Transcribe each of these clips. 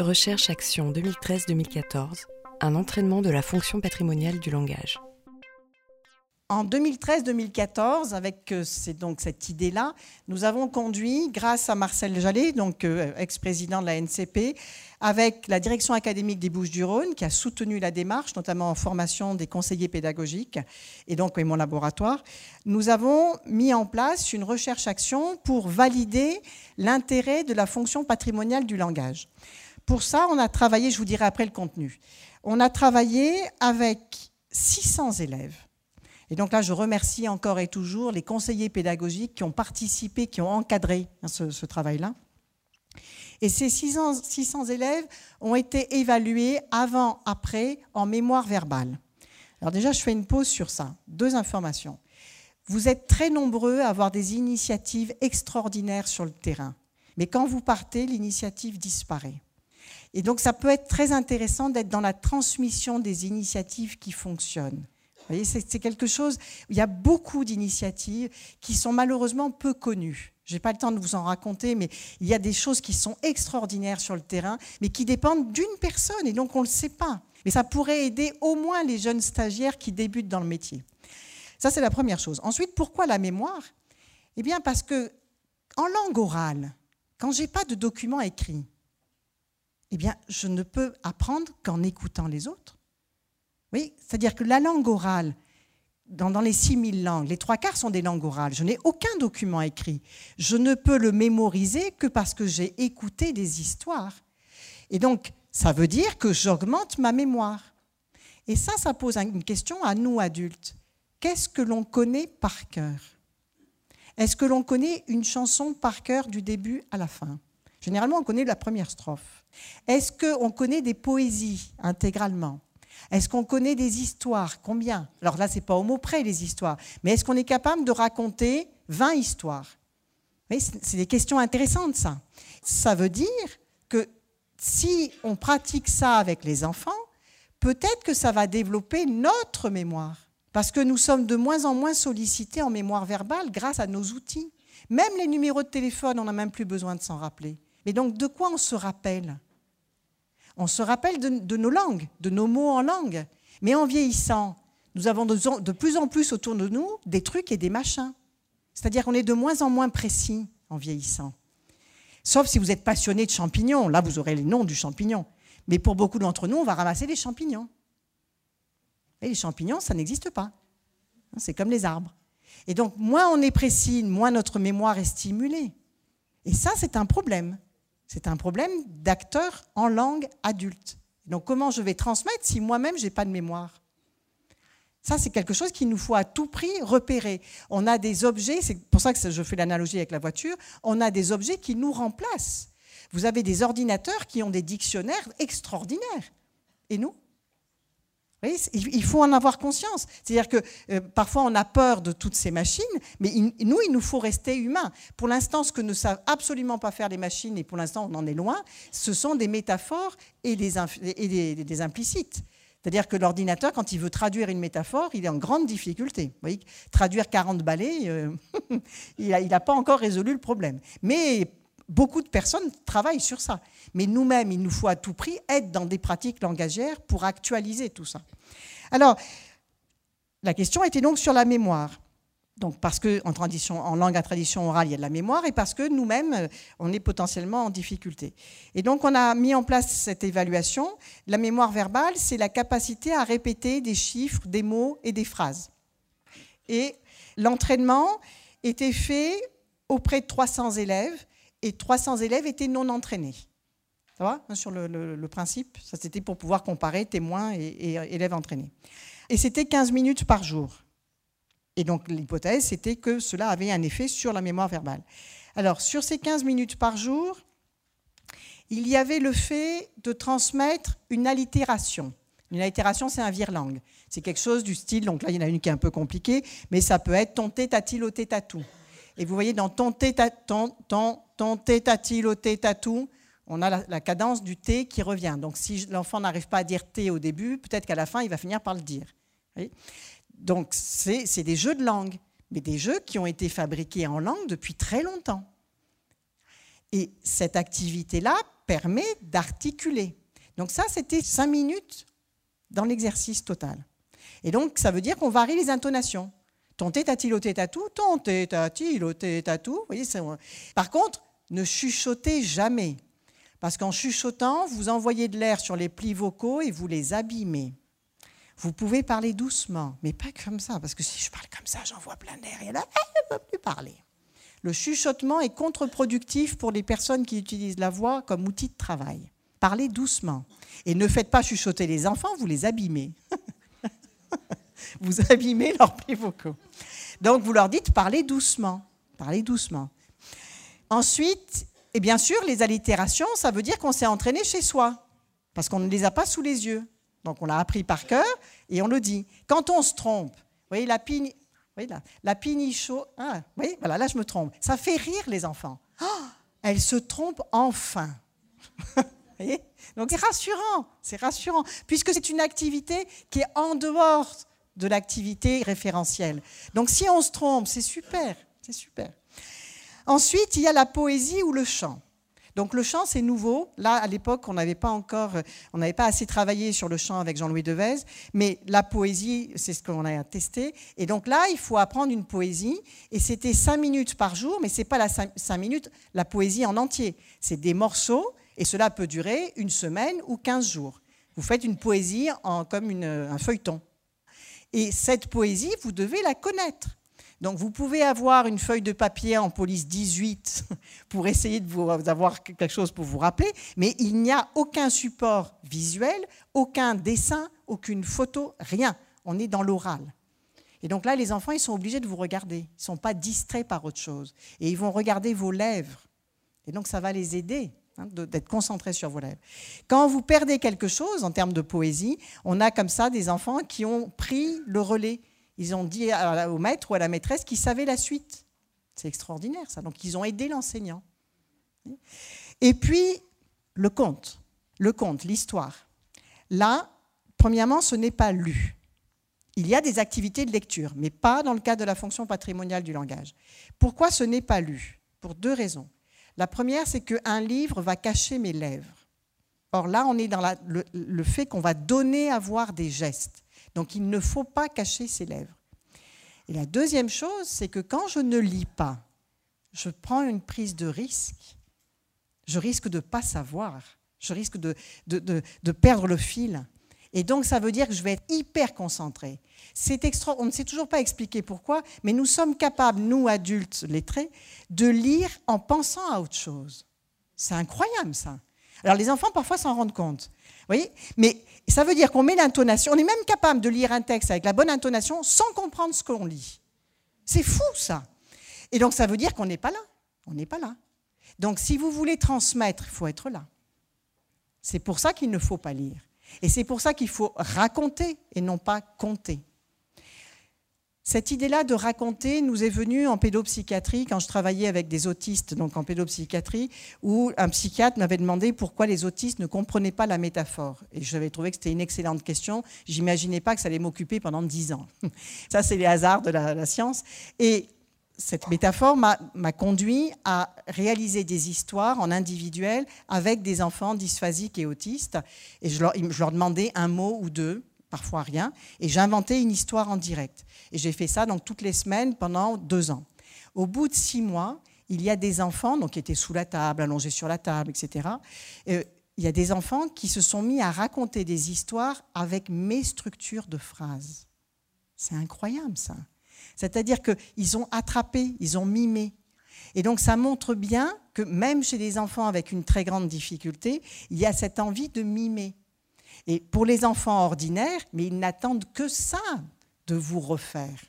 Recherche Action 2013-2014, un entraînement de la fonction patrimoniale du langage. En 2013-2014, avec euh, donc cette idée-là, nous avons conduit, grâce à Marcel Jallet, donc euh, ex-président de la NCP, avec la direction académique des Bouches-du-Rhône, qui a soutenu la démarche, notamment en formation des conseillers pédagogiques, et donc mon laboratoire, nous avons mis en place une recherche-action pour valider l'intérêt de la fonction patrimoniale du langage. Pour ça, on a travaillé, je vous dirai après le contenu, on a travaillé avec 600 élèves et donc là, je remercie encore et toujours les conseillers pédagogiques qui ont participé, qui ont encadré hein, ce, travail-là. Et ces 600, 600, élèves ont été évalués avant, après, en mémoire verbale. Alors déjà, je fais une pause sur ça. Deux informations. Vous êtes très nombreux à avoir des initiatives extraordinaires sur le terrain. Mais quand vous partez, l'initiative disparaît. Et donc, ça peut être très intéressant d'être dans la transmission des initiatives qui fonctionnent voyez, c'est quelque chose, il y a beaucoup d'initiatives qui sont malheureusement peu connues. Je n'ai pas le temps de vous en raconter, mais il y a des choses qui sont extraordinaires sur le terrain, mais qui dépendent d'une personne, et donc on ne le sait pas. Mais ça pourrait aider au moins les jeunes stagiaires qui débutent dans le métier. Ça, c'est la première chose. Ensuite, pourquoi la mémoire? Eh bien, parce que en langue orale, quand j'ai pas de document écrit, eh bien, je ne peux apprendre qu'en écoutant les autres. Oui, c'est-à-dire que la langue orale, dans, dans les 6000 langues, les trois quarts sont des langues orales. Je n'ai aucun document écrit. Je ne peux le mémoriser que parce que j'ai écouté des histoires. Et donc, ça veut dire que j'augmente ma mémoire. Et ça, ça pose une question à nous adultes. Qu'est-ce que l'on connaît par cœur? Est-ce que l'on connaît une chanson par cœur du début à la fin? Généralement, on connaît la première strophe. Est-ce qu'on connaît des poésies intégralement? Est-ce qu'on connaît des histoires? Combien? Alors là, ce n'est pas au mot près les histoires, mais est-ce qu'on est capable de raconter 20 histoires? C'est des questions intéressantes, ça. Ça veut dire que si on pratique ça avec les enfants, peut-être que ça va développer notre mémoire. Parce que nous sommes de moins en moins sollicités en mémoire verbale grâce à nos outils. Même les numéros de téléphone, on n'a même plus besoin de s'en rappeler. Mais donc, de quoi on se rappelle? On se rappelle de, nos langues, de nos mots en langue. Mais en vieillissant, nous avons de, plus en plus autour de nous des trucs et des machins. C'est-à-dire qu'on est de moins en moins précis en vieillissant. Sauf si vous êtes passionné de champignons. Là, vous aurez les noms du champignon. Mais pour beaucoup d'entre nous, on va ramasser des champignons. Et les champignons, ça n'existe pas. C'est comme les arbres. Et donc, moins on est précis, moins notre mémoire est stimulée. Et ça, c'est un problème. C'est un problème d'acteur en langue adulte. Donc comment je vais transmettre si moi-même je n'ai pas de mémoire? Ça, c'est quelque chose qu'il nous faut à tout prix repérer. On a des objets, c'est pour ça que je fais l'analogie avec la voiture, on a des objets qui nous remplacent. Vous avez des ordinateurs qui ont des dictionnaires extraordinaires. Et nous? Il faut en avoir conscience. C'est-à-dire que euh, parfois on a peur de toutes ces machines, mais nous, il nous faut rester humains. Pour l'instant, ce que ne savent absolument pas faire les machines, et pour l'instant on en est loin, ce sont des métaphores et des, implicites. C'est-à-dire que l'ordinateur, quand il veut traduire une métaphore, il est en grande difficulté. Vous voyez, traduire 40 balais, euh, il n'a pas encore résolu le problème. Mais beaucoup de personnes travaillent sur ça. Mais nous-mêmes, il nous faut à tout prix être dans des pratiques langagières pour actualiser tout ça. Alors, la question était donc sur la mémoire. Donc parce qu'en en langue à tradition orale, il y a de la mémoire et parce que nous-mêmes, euh, on est potentiellement en difficulté. Et donc on a mis en place cette évaluation. La mémoire verbale, c'est la capacité à répéter des chiffres, des mots et des phrases. Et l'entraînement était fait auprès de 300 élèves et 300 élèves étaient non entraînés. Ça va hein, Sur le, principe, ça c'était pour pouvoir comparer témoins et, élèves entraînés. Et c'était 15 minutes par jour. Et donc l'hypothèse, c'était que cela avait un effet sur la mémoire verbale. Alors, sur ces 15 minutes par jour, il y avait le fait de transmettre une allitération. Une allitération, c'est un virelangue. C'est quelque chose du style, donc là, il y en a une qui est un peu compliquée, mais ça peut être ton tétatil au tétatou. Et vous voyez, dans ton au tétatou, on a la, cadence du T qui revient. Donc si l'enfant n'arrive pas à dire T au début, peut-être qu'à la fin, il va finir par le dire. Donc c'est des jeux de langue, mais des jeux qui ont été fabriqués en langue depuis très longtemps. Et cette activité-là permet d'articuler. Donc ça, c'était cinq minutes dans l'exercice total. Et donc, ça veut dire qu'on varie les intonations. Ton tétatilo tout, ton tétatilo tout. Voyez, Par contre, ne chuchotez jamais. Parce qu'en chuchotant, vous envoyez de l'air sur les plis vocaux et vous les abîmez. Vous pouvez parler doucement, mais pas comme ça, parce que si je parle comme ça, j'envoie plein d'air et là, elle ne peut plus parler. Le chuchotement est contre-productif pour les personnes qui utilisent la voix comme outil de travail. Parlez doucement. Et ne faites pas chuchoter les enfants, vous les abîmez. vous abîmez leurs plis. Donc vous leur dites parlez doucement. Parlez doucement. Ensuite, et bien sûr, les allitérations, ça veut dire qu'on s'est entraîné chez soi, parce qu'on ne les a pas sous les yeux. Donc on l'a appris par cœur et on le dit. Quand on se trompe, vous voyez, la pini, voyez là, la pinicho, ah, oui, voilà, là je me trompe. Ça fait rire les enfants. Oh, elle se trompe enfin. voyez? Donc c'est rassurant, c'est rassurant, puisque c'est une activité qui est en dehors de l'activité référentielle. Donc si on se trompe, c'est super, c'est super. Ensuite, il y a la poésie ou le chant. Donc le chant, c'est nouveau. Là, à l'époque, on n'avait pas encore, on n'avait pas assez travaillé sur le chant avec Jean-Louis Devez, mais la poésie, c'est ce qu'on a testé. Et donc là, il faut apprendre une poésie, et c'était cinq minutes par jour, mais c'est pas la cinq minutes, la poésie en entier. C'est des morceaux, et cela peut durer une semaine ou quinze jours. Vous faites une poésie en, comme un feuilleton. Et cette poésie, vous devez la connaître. Donc vous pouvez avoir une feuille de papier en police 18 pour essayer de vous avoir quelque chose pour vous rappeler, mais il n'y a aucun support visuel, aucun dessin, aucune photo, rien. On est dans l'oral. Et donc là, les enfants, ils sont obligés de vous regarder. Ils ne sont pas distraits par autre chose. Et ils vont regarder vos lèvres. Et donc ça va les aider hein, d'être concentrés sur vos lèvres. Quand vous perdez quelque chose en termes de poésie, on a comme ça des enfants qui ont pris le relais ils ont dit au maître ou à la maîtresse qu'ils savaient la suite. C'est extraordinaire ça. Donc ils ont aidé l'enseignant. Et puis le conte, le conte, l'histoire. Là, premièrement, ce n'est pas lu. Il y a des activités de lecture, mais pas dans le cadre de la fonction patrimoniale du langage. Pourquoi ce n'est pas lu? Pour deux raisons. La première, c'est qu'un livre va cacher mes lèvres. Or là, on est dans le, fait qu'on va donner à voir des gestes. Donc il ne faut pas cacher ses lèvres. Et la deuxième chose, c'est que quand je ne lis pas, je prends une prise de risque. Je risque de ne pas savoir. Je risque de, de, perdre le fil. Et donc, ça veut dire que je vais être hyper concentré. C'est extra... On ne sait toujours pas expliquer pourquoi, mais nous sommes capables, nous adultes lettrés, de lire en pensant à autre chose. C'est incroyable, ça. Alors, les enfants, parfois, s'en rendent compte. Vous voyez? Mais ça veut dire qu'on met l'intonation, on est même capable de lire un texte avec la bonne intonation sans comprendre ce qu'on lit. C'est fou ça. Et donc ça veut dire qu'on n'est pas là. On n'est pas là. Donc si vous voulez transmettre, il faut être là. C'est pour ça qu'il ne faut pas lire. Et c'est pour ça qu'il faut raconter et non pas compter. Cette idée-là de raconter nous est venue en pédopsychiatrie quand je travaillais avec des autistes, donc en pédopsychiatrie, où un psychiatre m'avait demandé pourquoi les autistes ne comprenaient pas la métaphore. Et j'avais trouvé que c'était une excellente question. J'imaginais pas que ça allait m'occuper pendant dix ans. Ça, c'est les hasards de la, science. Et cette métaphore m'a conduit à réaliser des histoires en individuel avec des enfants dysphasiques et autistes. Et je leur, demandais un mot ou deux parfois rien, et j'inventais une histoire en direct. Et j'ai fait ça donc toutes les semaines pendant deux ans. Au bout de six mois, il y a des enfants donc, qui étaient sous la table, allongés sur la table, etc. Euh, il y a des enfants qui se sont mis à raconter des histoires avec mes structures de phrases. C'est incroyable ça. C'est-à-dire qu'ils ont attrapé, ils ont mimé. Et donc ça montre bien que même chez des enfants avec une très grande difficulté, il y a cette envie de mimer. Et pour les enfants ordinaires, mais ils n'attendent que ça de vous refaire.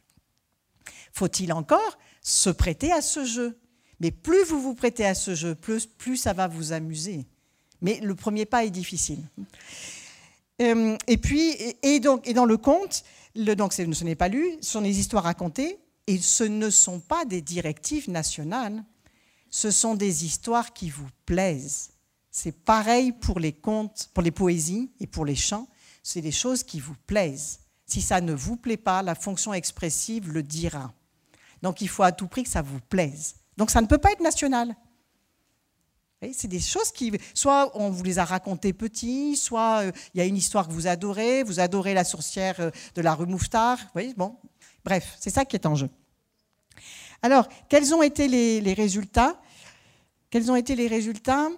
Faut-il encore se prêter à ce jeu? Mais plus vous vous prêtez à ce jeu, plus, plus ça va vous amuser. Mais le premier pas est difficile. Euh, et puis, et, donc, et dans le conte, le, donc ce n'est pas lu, ce sont des histoires racontées, et ce ne sont pas des directives nationales, ce sont des histoires qui vous plaisent. C'est pareil pour les contes, pour les poésies et pour les chants. C'est des choses qui vous plaisent. Si ça ne vous plaît pas, la fonction expressive le dira. Donc il faut à tout prix que ça vous plaise. Donc ça ne peut pas être national. C'est des choses qui, soit on vous les a racontées petits, soit euh, il y a une histoire que vous adorez, vous adorez la sorcière euh, de la rue Mouffetard. Bon, bref, c'est ça qui est en jeu. Alors, quels ont été les, résultats? Quels ont été les résultats?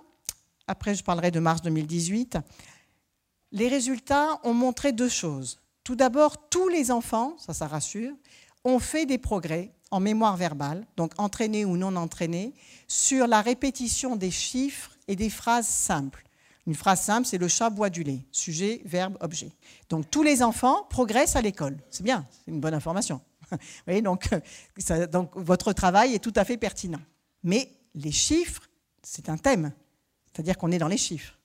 Après, je parlerai de mars 2018. Les résultats ont montré deux choses. Tout d'abord, tous les enfants, ça, ça rassure, ont fait des progrès en mémoire verbale, donc entraînés ou non entraînés, sur la répétition des chiffres et des phrases simples. Une phrase simple, c'est le chat boit du lait. Sujet, verbe, objet. Donc tous les enfants progressent à l'école. C'est bien, c'est une bonne information. donc, donc votre travail est tout à fait pertinent. Mais les chiffres, c'est un thème. C'est-à-dire qu'on est dans les chiffres.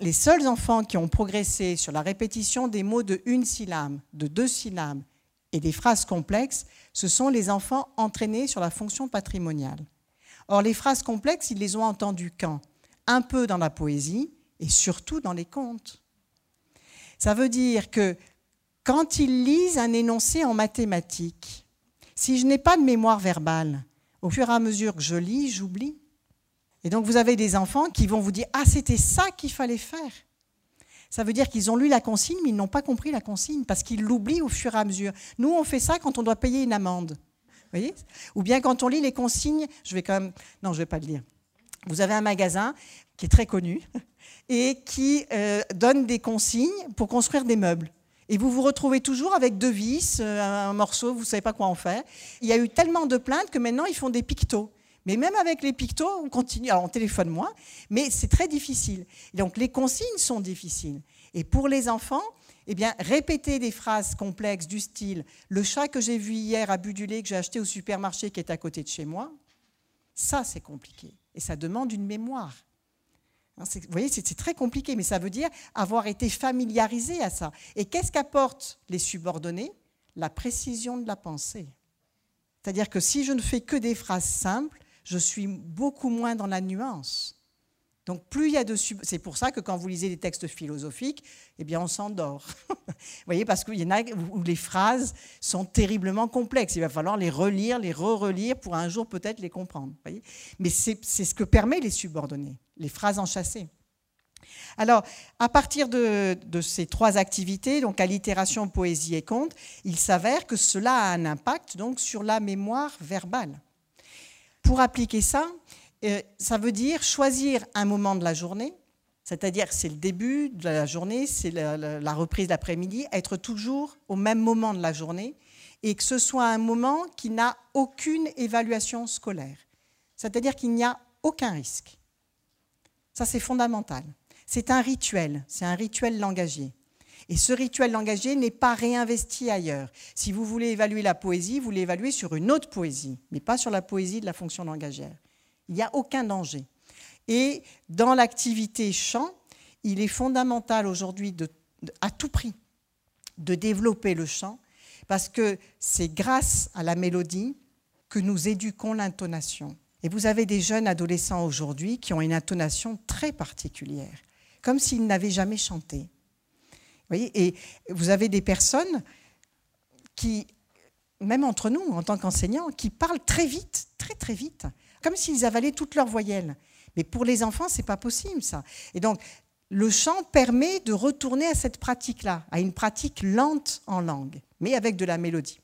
Les seuls enfants qui ont progressé sur la répétition des mots de une syllabe, de deux syllabes et des phrases complexes, ce sont les enfants entraînés sur la fonction patrimoniale. Or, les phrases complexes, ils les ont entendues quand? Un peu dans la poésie et surtout dans les contes. Ça veut dire que quand ils lisent un énoncé en mathématiques, si je n'ai pas de mémoire verbale, au fur et à mesure que je lis, j'oublie. Et donc vous avez des enfants qui vont vous dire Ah, c'était ça qu'il fallait faire. Ça veut dire qu'ils ont lu la consigne, mais ils n'ont pas compris la consigne parce qu'ils l'oublient au fur et à mesure. Nous, on fait ça quand on doit payer une amende. voyez? Ou bien quand on lit les consignes, je vais quand même. Non, je ne vais pas le lire. Vous avez un magasin qui est très connu et qui euh, donne des consignes pour construire des meubles. Et vous vous retrouvez toujours avec deux vis, euh, un morceau, vous ne savez pas quoi en faire. Il y a eu tellement de plaintes que maintenant, ils font des pictos. Mais même avec les pictos, on continue. Alors, on téléphone moins, mais c'est très difficile. donc, les consignes sont difficiles. Et pour les enfants, eh bien, répéter des phrases complexes du style le chat que j'ai vu hier a bu du lait que j'ai acheté au supermarché qui est à côté de chez moi, ça, c'est compliqué. Et ça demande une mémoire. Hein, vous voyez, c'est très compliqué, mais ça veut dire avoir été familiarisé à ça. Et qu'est-ce qu'apportent les subordonnés? La précision de la pensée. C'est-à-dire que si je ne fais que des phrases simples, je suis beaucoup moins dans la nuance. Donc plus il y a de c'est pour ça que quand vous lisez des textes philosophiques, eh bien on s'endort. vous voyez parce qu'il y en a où les phrases sont terriblement complexes, il va falloir les relire, les re-relire pour un jour peut-être les comprendre. Voyez Mais c'est ce que permet les subordonnés, les phrases enchâssées. Alors, à partir de, de, ces trois activités, donc allitération, poésie et conte, il s'avère que cela a un impact donc sur la mémoire verbale. Pour appliquer ça, euh, ça veut dire choisir un moment de la journée, c'est-à-dire c'est le début de la journée, c'est la, reprise d'après-midi, être toujours au même moment de la journée et que ce soit un moment qui n'a aucune évaluation scolaire, c'est-à-dire qu'il n'y a aucun risque. Ça, c'est fondamental. C'est un rituel, c'est un rituel langagier. Et ce rituel langagier n'est pas réinvesti ailleurs. Si vous voulez évaluer la poésie, vous l'évaluez sur une autre poésie, mais pas sur la poésie de la fonction langagière. Il n'y a aucun danger. Et dans l'activité chant, il est fondamental aujourd'hui, à tout prix, de développer le chant, parce que c'est grâce à la mélodie que nous éduquons l'intonation. Et vous avez des jeunes adolescents aujourd'hui qui ont une intonation très particulière, comme s'ils n'avaient jamais chanté et vous avez des personnes qui, même entre nous, en tant qu'enseignants, qui parlent très vite, très très vite, comme s'ils avalaient toutes leurs voyelles. Mais pour les enfants, c'est pas possible ça. Et donc, le chant permet de retourner à cette pratique-là, à une pratique lente en langue, mais avec de la mélodie.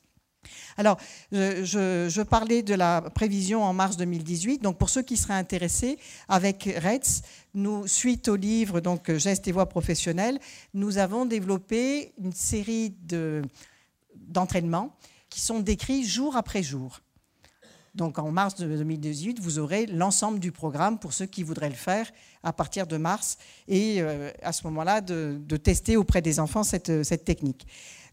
Alors, je, parlais de la prévision en mars 2018. Donc, pour ceux qui seraient intéressés, avec RETS, suite au livre donc Gestes et voix professionnelles, nous avons développé une série d'entraînements qui sont décrits jour après jour. Donc en mars 2018, vous aurez l'ensemble du programme pour ceux qui voudraient le faire à partir de mars et euh, à ce moment-là de, tester auprès des enfants cette, cette technique.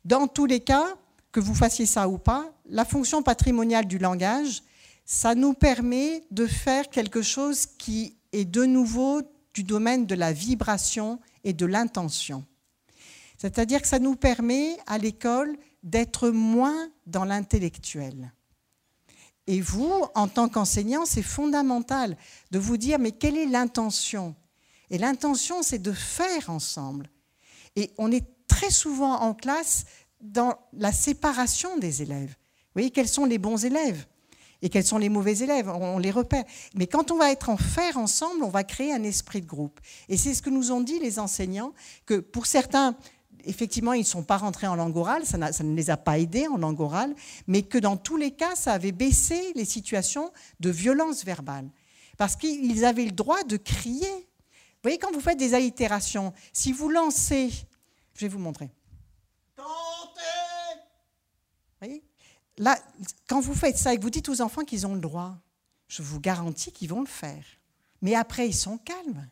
Dans tous les cas, que vous fassiez ça ou pas, la fonction patrimoniale du langage, ça nous permet de faire quelque chose qui est de nouveau du domaine de la vibration et de l'intention. C'est-à-dire que ça nous permet à l'école d'être moins dans l'intellectuel. Et vous, en tant qu'enseignant, c'est fondamental de vous dire, mais quelle est l'intention? Et l'intention, c'est de faire ensemble. Et on est très souvent en classe dans la séparation des élèves. Vous voyez, quels sont les bons élèves et quels sont les mauvais élèves, on les repère. Mais quand on va être en faire ensemble, on va créer un esprit de groupe. Et c'est ce que nous ont dit les enseignants, que pour certains, effectivement, ils ne sont pas rentrés en langue orale, ça, ça, ne les a pas aidés en langue orale, mais que dans tous les cas, ça avait baissé les situations de violence verbale. Parce qu'ils avaient le droit de crier. Vous voyez, quand vous faites des allitérations, si vous lancez, je vais vous montrer. Vous Là, quand vous faites ça et que vous dites aux enfants qu'ils ont le droit, je vous garantis qu'ils vont le faire. Mais après, ils sont calmes.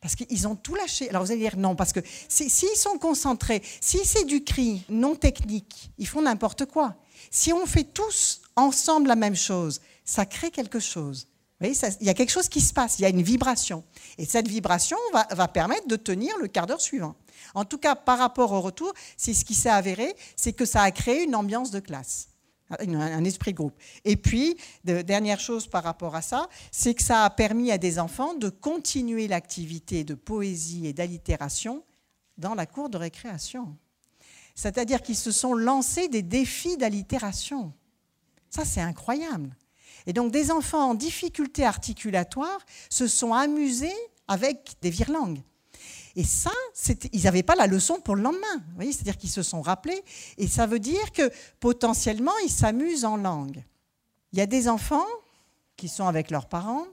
Parce qu'ils ont tout lâché. Alors vous allez dire non, parce que s'ils sont concentrés, si c'est du cri non technique, ils font n'importe quoi. Si on fait tous ensemble la même chose, ça crée quelque chose. Il y a quelque chose qui se passe, il y a une vibration. Et cette vibration va permettre de tenir le quart d'heure suivant. En tout cas, par rapport au retour, c'est ce qui s'est avéré, c'est que ça a créé une ambiance de classe un esprit groupe. Et puis, de, dernière chose par rapport à ça, c'est que ça a permis à des enfants de continuer l'activité de poésie et d'allitération dans la cour de récréation. C'est-à-dire qu'ils se sont lancés des défis d'allitération. Ça, c'est incroyable. Et donc, des enfants en difficulté articulatoire se sont amusés avec des virelangues. Et ça, ils n'avaient pas la leçon pour le lendemain. C'est-à-dire qu'ils se sont rappelés. Et ça veut dire que potentiellement, ils s'amusent en langue. Il y a des enfants qui sont avec leurs parents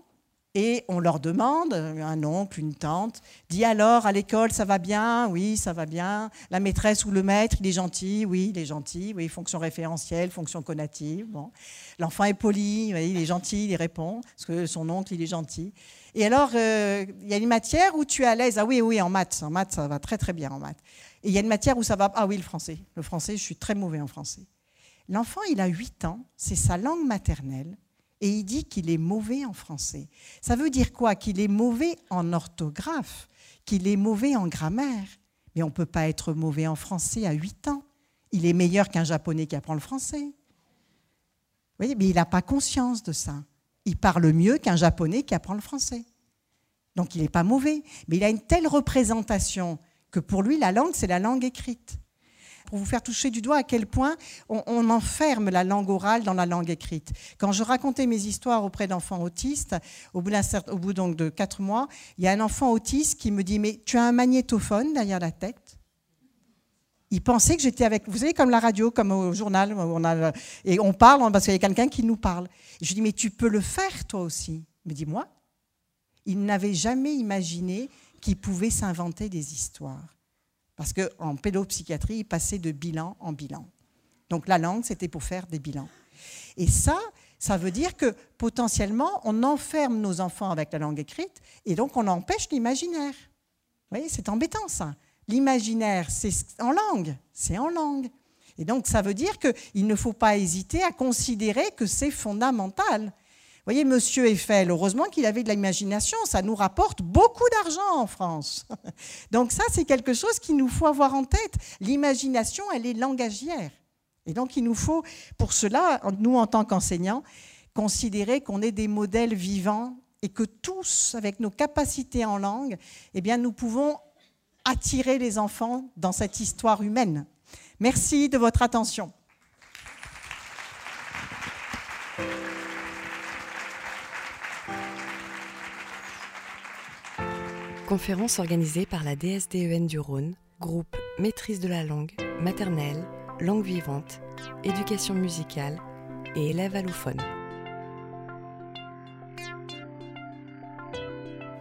et on leur demande, un oncle, une tante, dit alors à l'école ça va bien? Oui, ça va bien. La maîtresse ou le maître, il est gentil? Oui, il est gentil. Oui, fonction référentielle, fonction conative. Bon. L'enfant est poli, il est gentil, il répond, parce que son oncle, il est gentil. Et alors, euh, il y a une matière où tu es à l'aise? Ah oui, oui, en maths. En maths, ça va très, très bien en maths. Et il y a une matière où ça va. Ah oui, le français. Le français, je suis très mauvais en français. L'enfant, il a 8 ans, c'est sa langue maternelle et il dit qu'il est mauvais en français. Ça veut dire quoi? Qu'il est mauvais en orthographe, qu'il est mauvais en grammaire. Mais on ne peut pas être mauvais en français à 8 ans. Il est meilleur qu'un japonais qui apprend le français. Vous voyez, mais il n'a pas conscience de ça. Il parle mieux qu'un japonais qui apprend le français. Donc il n'est pas mauvais. Mais il a une telle représentation que pour lui, la langue, c'est la langue écrite pour vous faire toucher du doigt à quel point on, enferme la langue orale dans la langue écrite. Quand je racontais mes histoires auprès d'enfants autistes, au bout, au bout donc de quatre mois, il y a un enfant autiste qui me dit Mais tu as un magnétophone derrière la tête? Il pensait que j'étais avec, vous savez, comme la radio, comme au journal, on a, et on parle parce qu'il y a quelqu'un qui nous parle. je lui dis, mais tu peux le faire toi aussi? Il me dit, moi? Il n'avait jamais imaginé qu'il pouvait s'inventer des histoires. Parce qu'en pédopsychiatrie, il passait de bilan en bilan. Donc la langue, c'était pour faire des bilans. Et ça, ça veut dire que potentiellement, on enferme nos enfants avec la langue écrite et donc on empêche l'imaginaire. Vous voyez, c'est embêtant ça. L'imaginaire, c'est en langue, c'est en langue. Et donc ça veut dire qu'il ne faut pas hésiter à considérer que c'est fondamental voyez, Monsieur Eiffel, heureusement qu'il avait de l'imagination, ça nous rapporte beaucoup d'argent en France. Donc ça, c'est quelque chose qu'il nous faut avoir en tête. L'imagination, elle est langagière. Et donc il nous faut, pour cela, nous en tant qu'enseignants, considérer qu'on est des modèles vivants et que tous, avec nos capacités en langue, eh bien, nous pouvons attirer les enfants dans cette histoire humaine. Merci de votre attention. Conférence organisée par la DSDEN du Rhône, groupe Maîtrise de la langue, maternelle, langue vivante, éducation musicale et élèves allophones.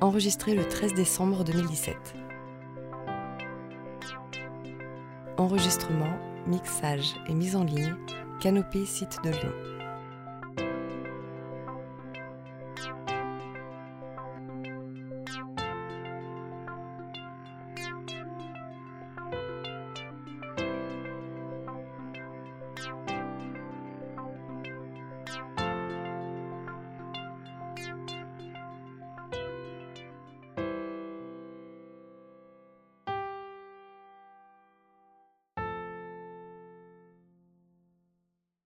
Enregistré le 13 décembre 2017. Enregistrement, mixage et mise en ligne, Canopée Site de Lyon.